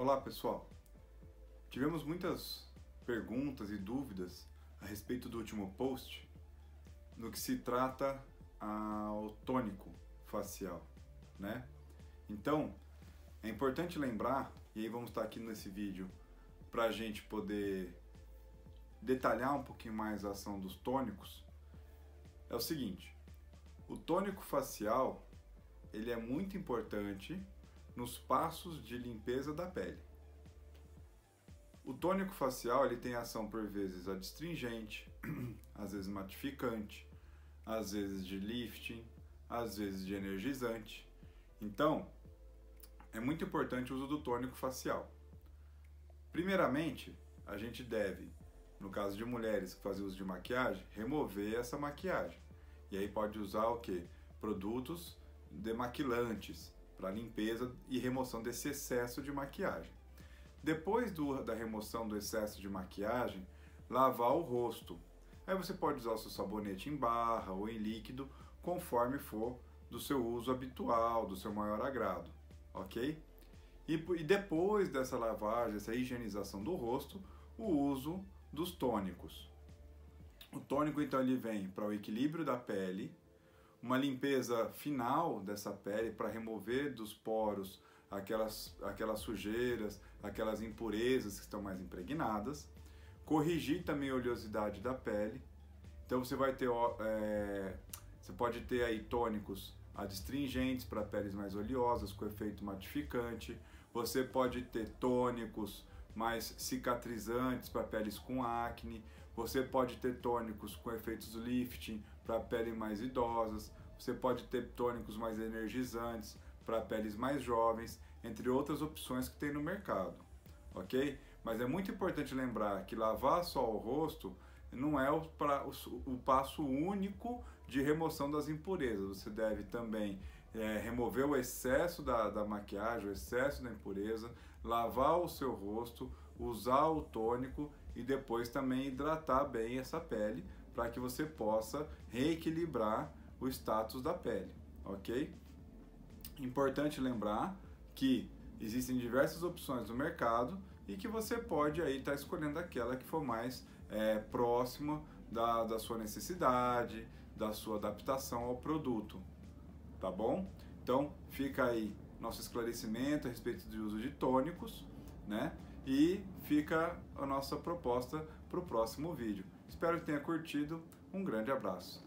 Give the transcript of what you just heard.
Olá pessoal, tivemos muitas perguntas e dúvidas a respeito do último post no que se trata ao tônico facial, né? Então é importante lembrar, e aí vamos estar aqui nesse vídeo para a gente poder detalhar um pouquinho mais a ação dos tônicos, é o seguinte: o tônico facial ele é muito importante nos passos de limpeza da pele. O tônico facial ele tem ação por vezes adstringente, às vezes matificante, às vezes de lifting, às vezes de energizante. Então, é muito importante o uso do tônico facial. Primeiramente, a gente deve, no caso de mulheres que fazem uso de maquiagem, remover essa maquiagem. E aí pode usar o que? Produtos demaquilantes para limpeza e remoção desse excesso de maquiagem. Depois do, da remoção do excesso de maquiagem, lavar o rosto. Aí você pode usar o seu sabonete em barra ou em líquido, conforme for do seu uso habitual, do seu maior agrado, ok? E, e depois dessa lavagem, essa higienização do rosto, o uso dos tônicos. O tônico então ele vem para o equilíbrio da pele, uma limpeza final dessa pele para remover dos poros aquelas, aquelas sujeiras, aquelas impurezas que estão mais impregnadas, corrigir também a oleosidade da pele. Então você vai ter, é, você pode ter aí tônicos adstringentes para peles mais oleosas com efeito matificante. Você pode ter tônicos mais cicatrizantes para peles com acne. Você pode ter tônicos com efeitos lifting para peles mais idosas. Você pode ter tônicos mais energizantes para peles mais jovens, entre outras opções que tem no mercado, ok? Mas é muito importante lembrar que lavar só o rosto não é o, pra, o, o passo único de remoção das impurezas. Você deve também é, remover o excesso da, da maquiagem, o excesso da impureza, lavar o seu rosto, usar o tônico e depois também hidratar bem essa pele para que você possa reequilibrar o status da pele, ok? Importante lembrar que existem diversas opções no mercado e que você pode aí estar tá escolhendo aquela que for mais é, próxima da, da sua necessidade, da sua adaptação ao produto, tá bom? Então fica aí nosso esclarecimento a respeito do uso de tônicos, né? E fica a nossa proposta para o próximo vídeo. Espero que tenha curtido. Um grande abraço.